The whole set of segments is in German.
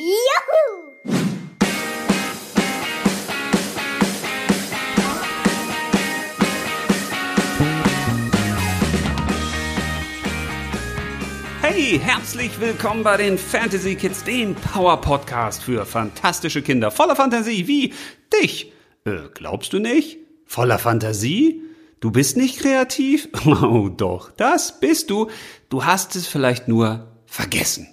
Juhu! Hey, herzlich willkommen bei den Fantasy Kids, dem Power Podcast für fantastische Kinder voller Fantasie wie dich. Äh, glaubst du nicht? Voller Fantasie? Du bist nicht kreativ? Oh doch, das bist du. Du hast es vielleicht nur vergessen.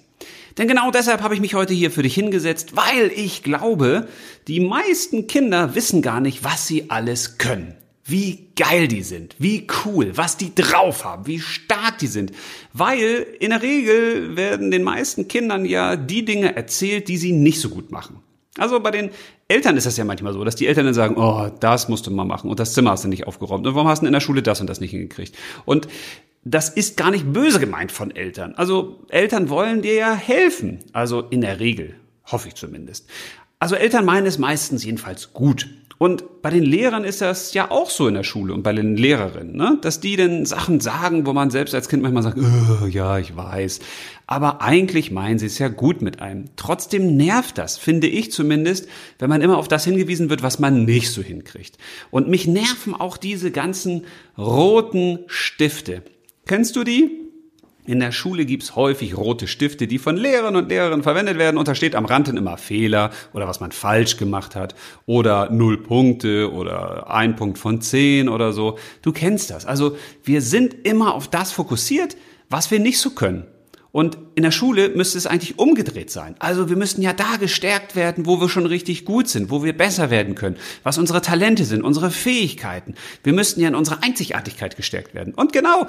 Denn genau deshalb habe ich mich heute hier für dich hingesetzt, weil ich glaube, die meisten Kinder wissen gar nicht, was sie alles können. Wie geil die sind, wie cool, was die drauf haben, wie stark die sind. Weil in der Regel werden den meisten Kindern ja die Dinge erzählt, die sie nicht so gut machen. Also bei den Eltern ist das ja manchmal so, dass die Eltern dann sagen, oh, das musst du mal machen und das Zimmer hast du nicht aufgeräumt und warum hast du in der Schule das und das nicht hingekriegt? Und das ist gar nicht böse gemeint von Eltern. Also Eltern wollen dir ja helfen. Also in der Regel, hoffe ich zumindest. Also Eltern meinen es meistens jedenfalls gut. Und bei den Lehrern ist das ja auch so in der Schule und bei den Lehrerinnen, ne? dass die dann Sachen sagen, wo man selbst als Kind manchmal sagt, oh, ja, ich weiß. Aber eigentlich meinen sie es ja gut mit einem. Trotzdem nervt das, finde ich zumindest, wenn man immer auf das hingewiesen wird, was man nicht so hinkriegt. Und mich nerven auch diese ganzen roten Stifte. Kennst du die? In der Schule gibt's häufig rote Stifte, die von Lehrern und Lehrerinnen verwendet werden und da steht am Rand dann immer Fehler oder was man falsch gemacht hat oder null Punkte oder ein Punkt von zehn oder so. Du kennst das. Also wir sind immer auf das fokussiert, was wir nicht so können. Und in der Schule müsste es eigentlich umgedreht sein. Also wir müssten ja da gestärkt werden, wo wir schon richtig gut sind, wo wir besser werden können, was unsere Talente sind, unsere Fähigkeiten. Wir müssten ja in unserer Einzigartigkeit gestärkt werden. Und genau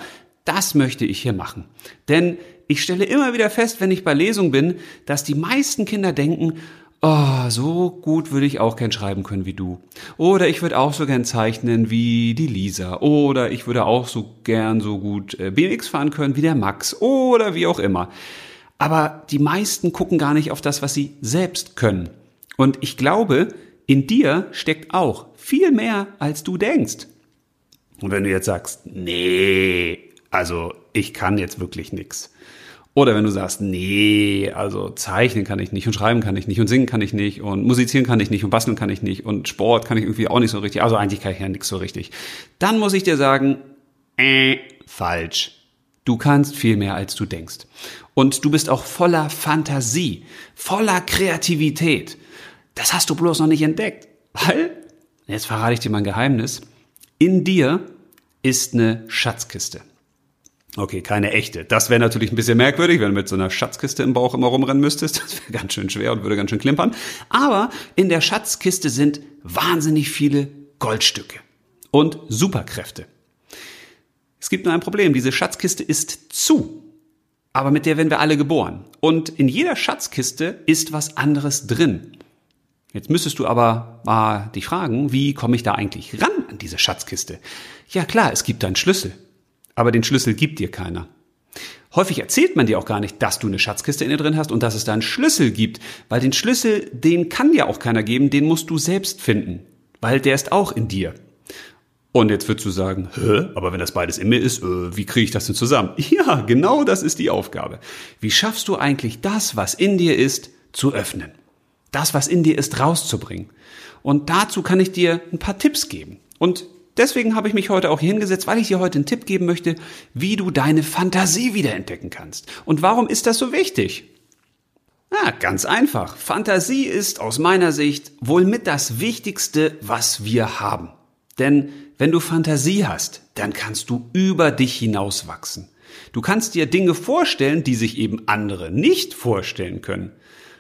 das möchte ich hier machen. Denn ich stelle immer wieder fest, wenn ich bei Lesung bin, dass die meisten Kinder denken, oh, so gut würde ich auch gern schreiben können wie du. Oder ich würde auch so gern zeichnen wie die Lisa. Oder ich würde auch so gern so gut äh, BMX fahren können wie der Max. Oder wie auch immer. Aber die meisten gucken gar nicht auf das, was sie selbst können. Und ich glaube, in dir steckt auch viel mehr, als du denkst. Und wenn du jetzt sagst, nee, also ich kann jetzt wirklich nix. Oder wenn du sagst, nee, also zeichnen kann ich nicht und schreiben kann ich nicht und singen kann ich nicht und musizieren kann ich nicht und basteln kann ich nicht und Sport kann ich irgendwie auch nicht so richtig. Also eigentlich kann ich ja nix so richtig. Dann muss ich dir sagen, äh, falsch. Du kannst viel mehr, als du denkst. Und du bist auch voller Fantasie, voller Kreativität. Das hast du bloß noch nicht entdeckt. Weil, jetzt verrate ich dir mein Geheimnis, in dir ist eine Schatzkiste. Okay, keine echte. Das wäre natürlich ein bisschen merkwürdig, wenn du mit so einer Schatzkiste im Bauch immer rumrennen müsstest. Das wäre ganz schön schwer und würde ganz schön klimpern. Aber in der Schatzkiste sind wahnsinnig viele Goldstücke und Superkräfte. Es gibt nur ein Problem. Diese Schatzkiste ist zu. Aber mit der werden wir alle geboren. Und in jeder Schatzkiste ist was anderes drin. Jetzt müsstest du aber mal dich fragen, wie komme ich da eigentlich ran an diese Schatzkiste? Ja klar, es gibt einen Schlüssel aber den Schlüssel gibt dir keiner. Häufig erzählt man dir auch gar nicht, dass du eine Schatzkiste in dir drin hast und dass es da einen Schlüssel gibt, weil den Schlüssel, den kann dir auch keiner geben, den musst du selbst finden, weil der ist auch in dir. Und jetzt würdest du sagen, Hä? aber wenn das beides in mir ist, äh, wie kriege ich das denn zusammen? Ja, genau das ist die Aufgabe. Wie schaffst du eigentlich das, was in dir ist, zu öffnen? Das, was in dir ist, rauszubringen. Und dazu kann ich dir ein paar Tipps geben. Und Deswegen habe ich mich heute auch hier hingesetzt, weil ich dir heute einen Tipp geben möchte, wie du deine Fantasie wiederentdecken kannst. Und warum ist das so wichtig? Ja, ganz einfach. Fantasie ist aus meiner Sicht wohl mit das Wichtigste, was wir haben. Denn wenn du Fantasie hast, dann kannst du über dich hinauswachsen. Du kannst dir Dinge vorstellen, die sich eben andere nicht vorstellen können.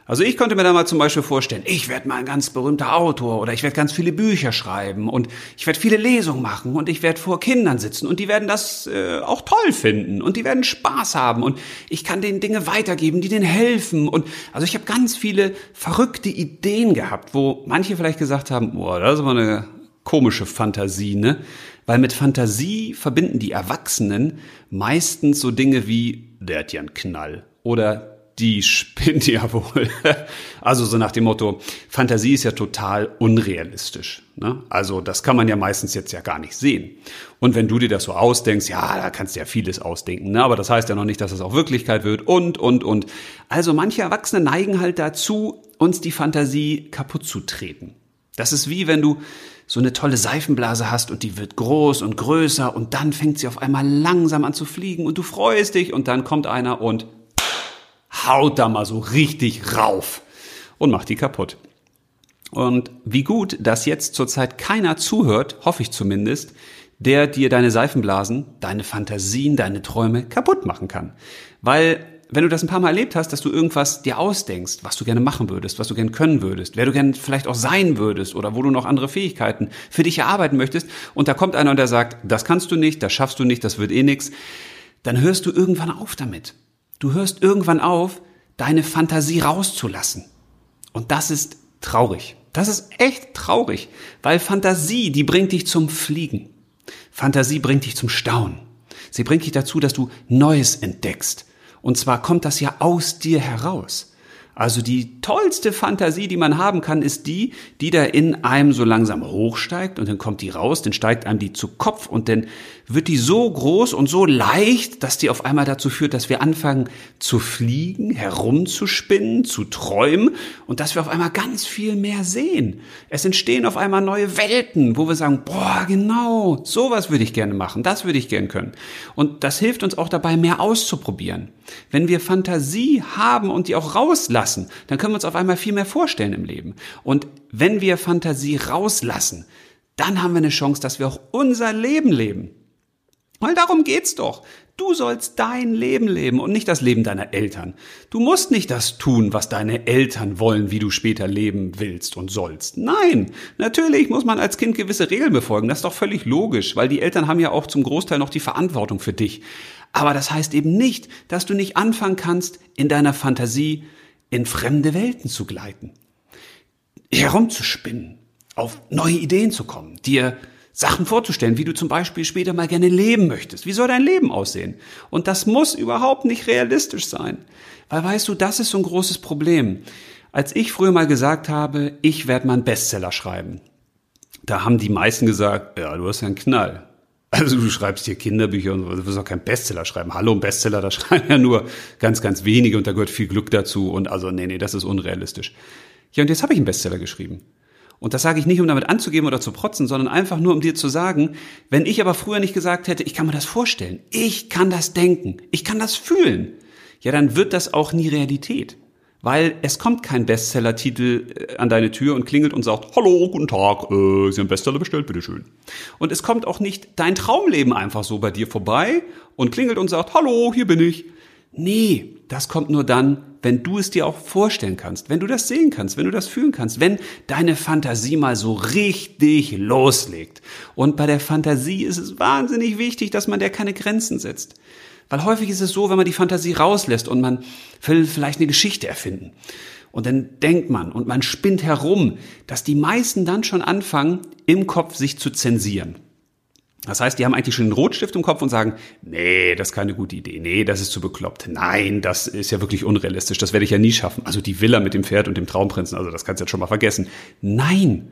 Also ich konnte mir da mal zum Beispiel vorstellen, ich werde mal ein ganz berühmter Autor oder ich werde ganz viele Bücher schreiben und ich werde viele Lesungen machen und ich werde vor Kindern sitzen und die werden das äh, auch toll finden und die werden Spaß haben und ich kann denen Dinge weitergeben, die denen helfen und also ich habe ganz viele verrückte Ideen gehabt, wo manche vielleicht gesagt haben, boah, das ist aber eine komische Fantasie, ne? Weil mit Fantasie verbinden die Erwachsenen meistens so Dinge wie, der hat ja einen Knall oder die spinnt ja wohl. Also so nach dem Motto, Fantasie ist ja total unrealistisch. Ne? Also das kann man ja meistens jetzt ja gar nicht sehen. Und wenn du dir das so ausdenkst, ja, da kannst du ja vieles ausdenken, ne? aber das heißt ja noch nicht, dass es auch Wirklichkeit wird und, und, und. Also manche Erwachsene neigen halt dazu, uns die Fantasie kaputt zu treten. Das ist wie wenn du so eine tolle Seifenblase hast und die wird groß und größer und dann fängt sie auf einmal langsam an zu fliegen und du freust dich und dann kommt einer und haut da mal so richtig rauf und macht die kaputt. Und wie gut, dass jetzt zurzeit keiner zuhört, hoffe ich zumindest, der dir deine Seifenblasen, deine Fantasien, deine Träume kaputt machen kann. Weil wenn du das ein paar Mal erlebt hast, dass du irgendwas dir ausdenkst, was du gerne machen würdest, was du gerne können würdest, wer du gerne vielleicht auch sein würdest oder wo du noch andere Fähigkeiten für dich erarbeiten möchtest und da kommt einer und der sagt, das kannst du nicht, das schaffst du nicht, das wird eh nix, dann hörst du irgendwann auf damit. Du hörst irgendwann auf, deine Fantasie rauszulassen. Und das ist traurig. Das ist echt traurig, weil Fantasie, die bringt dich zum Fliegen. Fantasie bringt dich zum Staunen. Sie bringt dich dazu, dass du Neues entdeckst. Und zwar kommt das ja aus dir heraus. Also die tollste Fantasie, die man haben kann, ist die, die da in einem so langsam hochsteigt und dann kommt die raus, dann steigt einem die zu Kopf und dann wird die so groß und so leicht, dass die auf einmal dazu führt, dass wir anfangen zu fliegen, herumzuspinnen, zu träumen und dass wir auf einmal ganz viel mehr sehen. Es entstehen auf einmal neue Welten, wo wir sagen, boah, genau, sowas würde ich gerne machen, das würde ich gerne können. Und das hilft uns auch dabei, mehr auszuprobieren. Wenn wir Fantasie haben und die auch rauslassen, dann können wir uns auf einmal viel mehr vorstellen im Leben. Und wenn wir Fantasie rauslassen, dann haben wir eine Chance, dass wir auch unser Leben leben. Weil darum geht's doch. Du sollst dein Leben leben und nicht das Leben deiner Eltern. Du musst nicht das tun, was deine Eltern wollen, wie du später leben willst und sollst. Nein, natürlich muss man als Kind gewisse Regeln befolgen. Das ist doch völlig logisch, weil die Eltern haben ja auch zum Großteil noch die Verantwortung für dich. Aber das heißt eben nicht, dass du nicht anfangen kannst, in deiner Fantasie in fremde Welten zu gleiten, herumzuspinnen, auf neue Ideen zu kommen, dir Sachen vorzustellen, wie du zum Beispiel später mal gerne leben möchtest. Wie soll dein Leben aussehen? Und das muss überhaupt nicht realistisch sein. Weil weißt du, das ist so ein großes Problem. Als ich früher mal gesagt habe, ich werde mal einen Bestseller schreiben, da haben die meisten gesagt, ja, du hast ja einen Knall. Also du schreibst hier Kinderbücher und du wirst auch kein Bestseller schreiben. Hallo, ein Bestseller, da schreiben ja nur ganz, ganz wenige und da gehört viel Glück dazu und also nee, nee, das ist unrealistisch. Ja, und jetzt habe ich einen Bestseller geschrieben. Und das sage ich nicht, um damit anzugeben oder zu protzen, sondern einfach nur, um dir zu sagen, wenn ich aber früher nicht gesagt hätte, ich kann mir das vorstellen, ich kann das denken, ich kann das fühlen, ja, dann wird das auch nie Realität. Weil es kommt kein Bestseller-Titel äh, an deine Tür und klingelt und sagt, hallo, guten Tag, äh, Sie haben Bestseller bestellt, bitteschön. Und es kommt auch nicht dein Traumleben einfach so bei dir vorbei und klingelt und sagt, hallo, hier bin ich. Nee, das kommt nur dann, wenn du es dir auch vorstellen kannst, wenn du das sehen kannst, wenn du das fühlen kannst, wenn deine Fantasie mal so richtig loslegt. Und bei der Fantasie ist es wahnsinnig wichtig, dass man der keine Grenzen setzt. Weil häufig ist es so, wenn man die Fantasie rauslässt und man will vielleicht eine Geschichte erfinden. Und dann denkt man und man spinnt herum, dass die meisten dann schon anfangen, im Kopf sich zu zensieren. Das heißt, die haben eigentlich schon einen Rotstift im Kopf und sagen, nee, das ist keine gute Idee, nee, das ist zu bekloppt, nein, das ist ja wirklich unrealistisch, das werde ich ja nie schaffen. Also die Villa mit dem Pferd und dem Traumprinzen, also das kannst du jetzt schon mal vergessen. Nein,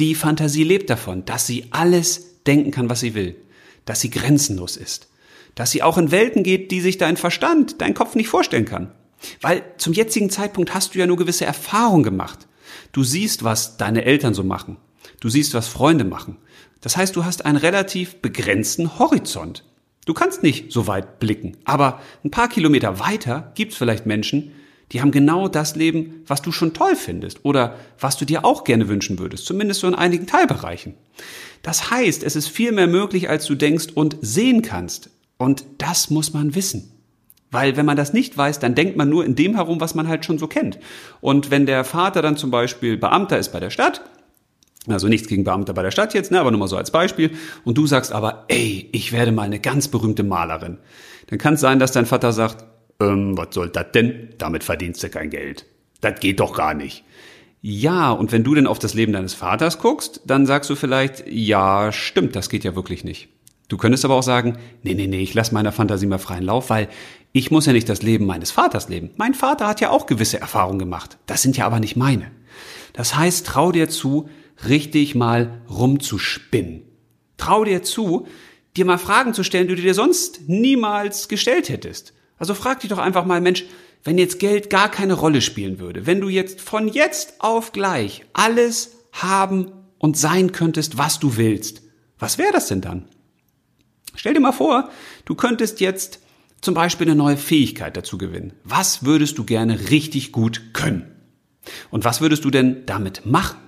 die Fantasie lebt davon, dass sie alles denken kann, was sie will, dass sie grenzenlos ist, dass sie auch in Welten geht, die sich dein Verstand, dein Kopf nicht vorstellen kann. Weil zum jetzigen Zeitpunkt hast du ja nur gewisse Erfahrungen gemacht. Du siehst, was deine Eltern so machen. Du siehst, was Freunde machen. Das heißt, du hast einen relativ begrenzten Horizont. Du kannst nicht so weit blicken, aber ein paar Kilometer weiter gibt es vielleicht Menschen, die haben genau das Leben, was du schon toll findest oder was du dir auch gerne wünschen würdest, zumindest so in einigen Teilbereichen. Das heißt, es ist viel mehr möglich, als du denkst und sehen kannst. Und das muss man wissen. Weil wenn man das nicht weiß, dann denkt man nur in dem herum, was man halt schon so kennt. Und wenn der Vater dann zum Beispiel Beamter ist bei der Stadt, also nichts gegen Beamte bei der Stadt jetzt, ne, aber nur mal so als Beispiel. Und du sagst aber, ey, ich werde mal eine ganz berühmte Malerin. Dann kann es sein, dass dein Vater sagt, ähm, was soll das denn? Damit verdienst du kein Geld. Das geht doch gar nicht. Ja, und wenn du denn auf das Leben deines Vaters guckst, dann sagst du vielleicht, ja, stimmt, das geht ja wirklich nicht. Du könntest aber auch sagen, nee, nee, nee, ich lass meiner Fantasie mal freien Lauf, weil Ich muss ja nicht das Leben meines Vaters leben. Mein Vater hat ja auch gewisse Erfahrungen gemacht. Das sind ja aber nicht meine. Das heißt, trau dir zu, richtig mal rumzuspinnen. Trau dir zu, dir mal Fragen zu stellen, die du dir sonst niemals gestellt hättest. Also frag dich doch einfach mal, Mensch, wenn jetzt Geld gar keine Rolle spielen würde, wenn du jetzt von jetzt auf gleich alles haben und sein könntest, was du willst, was wäre das denn dann? Stell dir mal vor, du könntest jetzt zum Beispiel eine neue Fähigkeit dazu gewinnen. Was würdest du gerne richtig gut können? Und was würdest du denn damit machen?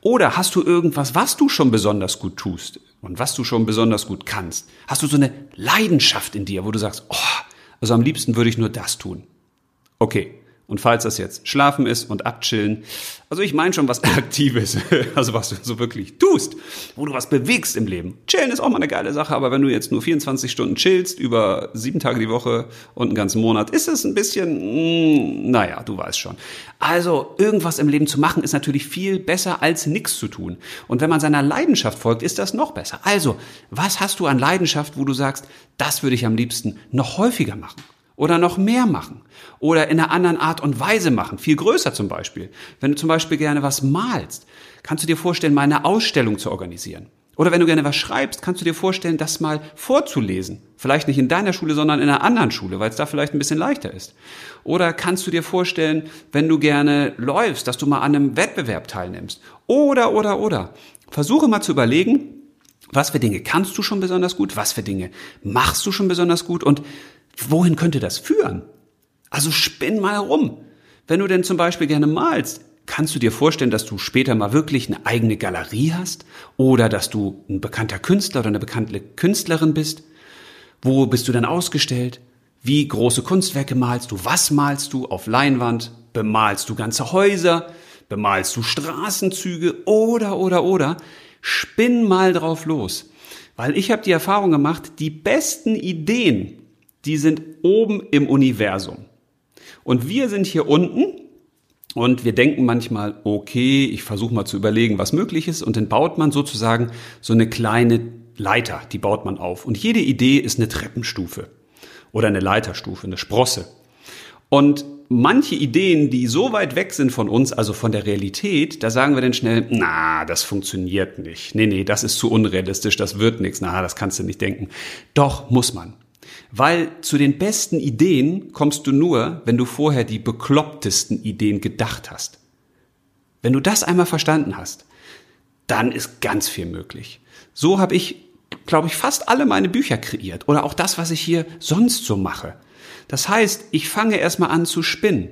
Oder hast du irgendwas, was du schon besonders gut tust und was du schon besonders gut kannst? Hast du so eine Leidenschaft in dir, wo du sagst, oh, also am liebsten würde ich nur das tun. Okay, und falls das jetzt Schlafen ist und Abchillen, also ich meine schon was Aktives, also was du so wirklich tust, wo du was bewegst im Leben. Chillen ist auch mal eine geile Sache, aber wenn du jetzt nur 24 Stunden chillst, über sieben Tage die Woche und einen ganzen Monat, ist es ein bisschen, mh, hm, naja, du weißt schon. Also irgendwas im Leben zu machen ist natürlich viel besser als nichts zu tun. Und wenn man seiner Leidenschaft folgt, ist das noch besser. Also, was hast du an Leidenschaft, wo du sagst, das würde ich am liebsten noch häufiger machen? Oder noch mehr machen oder in einer anderen Art und Weise machen, viel größer zum Beispiel. Wenn du zum Beispiel gerne was malst, kannst du dir vorstellen, mal eine Ausstellung zu organisieren. Oder wenn du gerne was schreibst, kannst du dir vorstellen, das mal vorzulesen. Vielleicht nicht in deiner Schule, sondern in einer anderen Schule, weil es da vielleicht ein bisschen leichter ist. Oder kannst du dir vorstellen, wenn du gerne läufst, dass du mal an einem Wettbewerb teilnimmst. Oder, oder, oder. Versuche mal zu überlegen, was für Dinge kannst du schon besonders gut, was für Dinge machst du schon besonders gut und wohin könnte das führen? Also spinn mal herum. Wenn du denn zum Beispiel gerne malst, kannst du dir vorstellen, dass du später mal wirklich eine eigene Galerie hast? Oder dass du ein bekannter Künstler oder eine bekannte Künstlerin bist? Wo bist du dann ausgestellt? Wie große Kunstwerke malst du? Was malst du auf Leinwand? Bemalst du ganze Häuser? Bemalst du Straßenzüge? Oder, oder, oder? Spinn mal drauf los. Weil ich habe die Erfahrung gemacht, die besten Ideen, die sind oben im Universum. Und wir sind hier unten und wir denken manchmal, okay, ich versuche mal zu überlegen, was möglich ist. Und dann baut man sozusagen so eine kleine Leiter, die baut man auf. Und jede Idee ist eine Treppenstufe oder eine Leiterstufe, eine Sprosse. Und manche Ideen, die so weit weg sind von uns, also von der Realität, da sagen wir dann schnell, na, das funktioniert nicht. Nee, nee, das ist zu unrealistisch, das wird nichts. Na, das kannst du nicht denken. Doch, muss man. Weil zu den besten Ideen kommst du nur, wenn du vorher die beklopptesten Ideen gedacht hast. Wenn du das einmal verstanden hast, dann ist ganz viel möglich. So habe ich, glaube ich, fast alle meine Bücher kreiert oder auch das, was ich hier sonst so mache. Das heißt, ich fange erstmal an zu spinnen.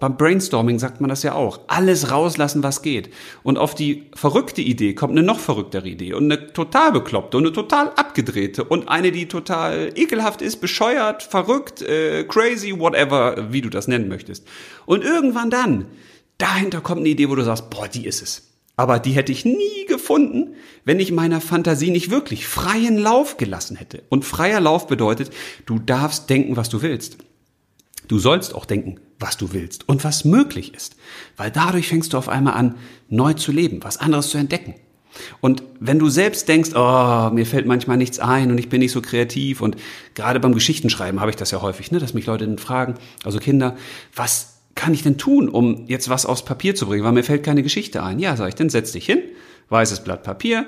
Beim Brainstorming sagt man das ja auch. Alles rauslassen, was geht. Und auf die verrückte Idee kommt eine noch verrücktere Idee und eine total bekloppte und eine total abgedrehte und eine, die total ekelhaft ist, bescheuert, verrückt, äh, crazy, whatever, wie du das nennen möchtest. Und irgendwann dann, dahinter kommt eine Idee, wo du sagst, boah, die ist es. Aber die hätte ich nie gefunden, wenn ich meiner Fantasie nicht wirklich freien Lauf gelassen hätte. Und freier Lauf bedeutet, du darfst denken, was du willst. Du sollst auch denken, was du willst und was möglich ist. Weil dadurch fängst du auf einmal an, neu zu leben, was anderes zu entdecken. Und wenn du selbst denkst, oh, mir fällt manchmal nichts ein und ich bin nicht so kreativ und gerade beim Geschichtenschreiben habe ich das ja häufig, ne, dass mich Leute dann fragen, also Kinder, was kann ich denn tun, um jetzt was aufs Papier zu bringen, weil mir fällt keine Geschichte ein. Ja, sag ich, dann setz dich hin, weißes Blatt Papier,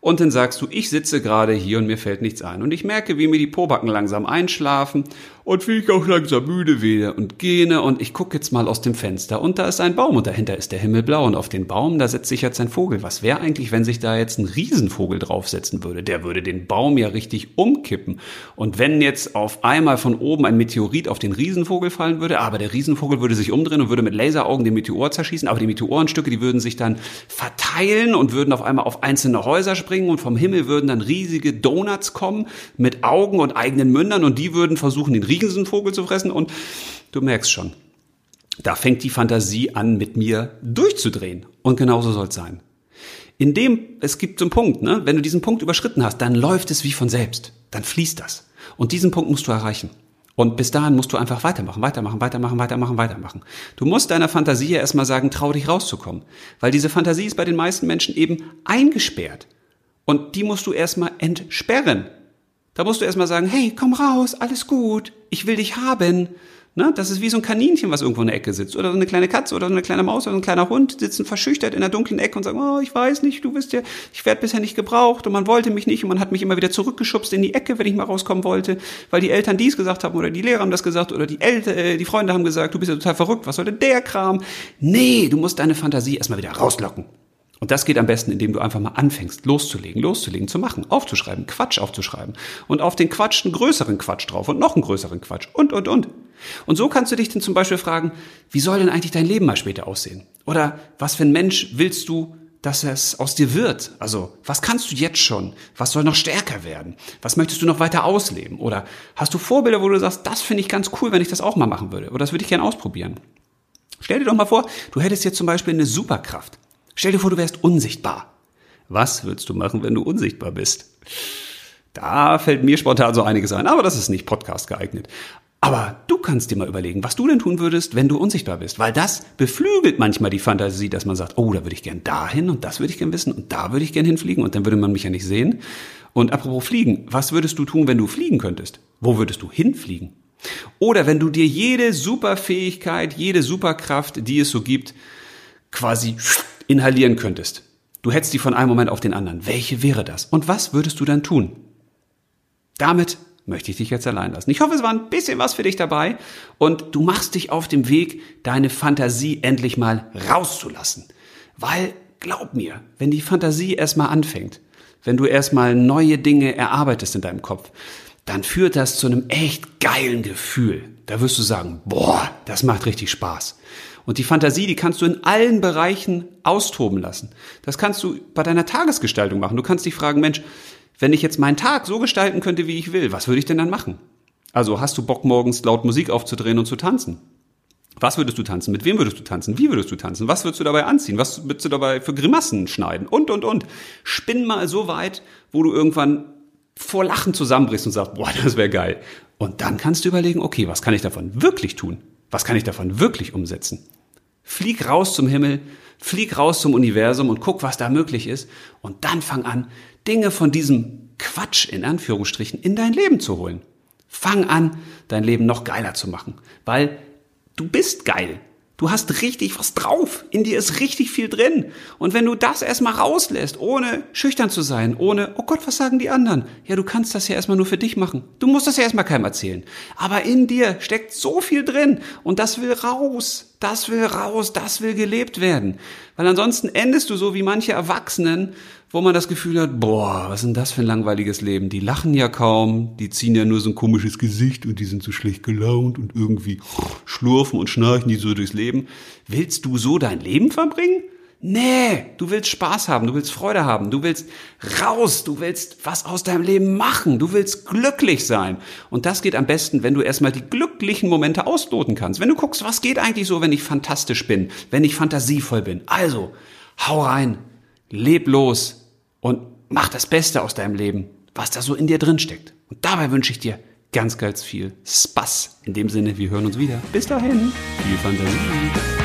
und dann sagst du, ich sitze gerade hier und mir fällt nichts ein. Und ich merke, wie mir die Pobacken langsam einschlafen und wie ich auch langsam müde werde und gähne und ich gucke jetzt mal aus dem Fenster und da ist ein Baum und dahinter ist der Himmel blau und auf den Baum, da setzt sich jetzt ein Vogel. Was wäre eigentlich, wenn sich da jetzt ein Riesenvogel draufsetzen würde? Der würde den Baum ja richtig umkippen. Und wenn jetzt auf einmal von oben ein Meteorit auf den Riesenvogel fallen würde, aber der Riesenvogel würde sich umdrehen und würde mit Laseraugen den Meteor zerschießen, aber die Meteorenstücke, die würden sich dann verteilen und würden auf einmal auf einzelne Häuser springen und vom Himmel würden dann riesige Donuts kommen mit Augen und eigenen Mündern und die würden versuchen, den Riesenvogel zu fressen und du merkst schon, da fängt die Fantasie an, mit mir durchzudrehen. Und genauso soll es sein. In dem, es gibt so einen Punkt, ne? wenn du diesen Punkt überschritten hast, dann läuft es wie von selbst. Dann fließt das. Und diesen Punkt musst du erreichen. Und bis dahin musst du einfach weitermachen, weitermachen, weitermachen, weitermachen, weitermachen. Du musst deiner Fantasie ja erstmal sagen, trau dich rauszukommen. Weil diese Fantasie ist bei den meisten Menschen eben eingesperrt. Und die musst du erstmal entsperren. Da musst du erstmal sagen, hey, komm raus, alles gut, ich will dich haben. Ne? Das ist wie so ein Kaninchen, was irgendwo in der Ecke sitzt. Oder so eine kleine Katze oder so eine kleine Maus oder ein kleiner Hund sitzen verschüchtert in der dunklen Ecke und sagen, oh, ich weiß nicht, du bist ja, ich werde bisher nicht gebraucht und man wollte mich nicht und man hat mich immer wieder zurückgeschubst in die Ecke, wenn ich mal rauskommen wollte, weil die Eltern dies gesagt haben oder die Lehrer haben das gesagt oder die Eltern, äh, die Freunde haben gesagt, du bist ja total verrückt, was soll denn der Kram? Nee, du musst deine Fantasie erstmal wieder rauslocken. Und das geht am besten, indem du einfach mal anfängst, loszulegen, loszulegen, zu machen, aufzuschreiben, Quatsch aufzuschreiben und auf den Quatsch einen größeren Quatsch drauf und noch einen größeren Quatsch und, und, und. Und so kannst du dich dann zum Beispiel fragen, wie soll denn eigentlich dein Leben mal später aussehen? Oder was für ein Mensch willst du, dass es aus dir wird? Also, was kannst du jetzt schon? Was soll noch stärker werden? Was möchtest du noch weiter ausleben? Oder hast du Vorbilder, wo du sagst, das finde ich ganz cool, wenn ich das auch mal machen würde? Oder das würde ich gerne ausprobieren? Stell dir doch mal vor, du hättest jetzt zum Beispiel eine Superkraft. Stell dir vor, du wärst unsichtbar. Was würdest du machen, wenn du unsichtbar bist? Da fällt mir spontan so einiges ein, aber das ist nicht Podcast geeignet. Aber du kannst dir mal überlegen, was du denn tun würdest, wenn du unsichtbar bist, weil das beflügelt manchmal die Fantasie, dass man sagt, oh, da würde ich gern dahin und das würde ich gern wissen und da würde ich gern hinfliegen und dann würde man mich ja nicht sehen. Und apropos fliegen, was würdest du tun, wenn du fliegen könntest? Wo würdest du hinfliegen? Oder wenn du dir jede Superfähigkeit, jede Superkraft, die es so gibt, quasi inhalieren könntest. Du hättest die von einem Moment auf den anderen. Welche wäre das? Und was würdest du dann tun? Damit möchte ich dich jetzt allein lassen. Ich hoffe, es war ein bisschen was für dich dabei und du machst dich auf dem Weg, deine Fantasie endlich mal rauszulassen. Weil, glaub mir, wenn die Fantasie erstmal anfängt, wenn du erstmal neue Dinge erarbeitest in deinem Kopf, dann führt das zu einem echt geilen Gefühl. Da wirst du sagen, boah, das macht richtig Spaß. Und die Fantasie, die kannst du in allen Bereichen austoben lassen. Das kannst du bei deiner Tagesgestaltung machen. Du kannst dich fragen, Mensch, wenn ich jetzt meinen Tag so gestalten könnte, wie ich will, was würde ich denn dann machen? Also hast du Bock, morgens laut Musik aufzudrehen und zu tanzen? Was würdest du tanzen? Mit wem würdest du tanzen? Wie würdest du tanzen? Was würdest du dabei anziehen? Was würdest du dabei für Grimassen schneiden? Und, und, und. Spinn mal so weit, wo du irgendwann vor Lachen zusammenbrichst und sagst, boah, das wäre geil. Und dann kannst du überlegen, okay, was kann ich davon wirklich tun? Was kann ich davon wirklich umsetzen? Flieg raus zum Himmel, flieg raus zum Universum und guck, was da möglich ist. Und dann fang an, Dinge von diesem Quatsch in Anführungsstrichen in dein Leben zu holen. Fang an, dein Leben noch geiler zu machen, weil du bist geil. Du hast richtig was drauf. In dir ist richtig viel drin. Und wenn du das erstmal rauslässt, ohne schüchtern zu sein, ohne, oh Gott, was sagen die anderen? Ja, du kannst das ja erstmal nur für dich machen. Du musst das ja erstmal keinem erzählen. Aber in dir steckt so viel drin und das will raus. Das will raus. Das will gelebt werden. Weil ansonsten endest du so wie manche Erwachsenen, wo man das Gefühl hat, boah, was ist denn das für ein langweiliges Leben? Die lachen ja kaum, die ziehen ja nur so ein komisches Gesicht und die sind so schlecht gelaunt und irgendwie schlurfen und schnarchen die so durchs Leben. Willst du so dein Leben verbringen? Nee, du willst Spaß haben, du willst Freude haben, du willst raus, du willst was aus deinem Leben machen, du willst glücklich sein. Und das geht am besten, wenn du erstmal die glücklichen Momente ausloten kannst. Wenn du guckst, was geht eigentlich so, wenn ich fantastisch bin, wenn ich fantasievoll bin. Also, hau rein, leb los und mach das Beste aus deinem Leben, was da so in dir drin steckt. Und dabei wünsche ich dir ganz, ganz viel Spaß. In dem Sinne, wir hören uns wieder. Bis dahin, viel Fantasie.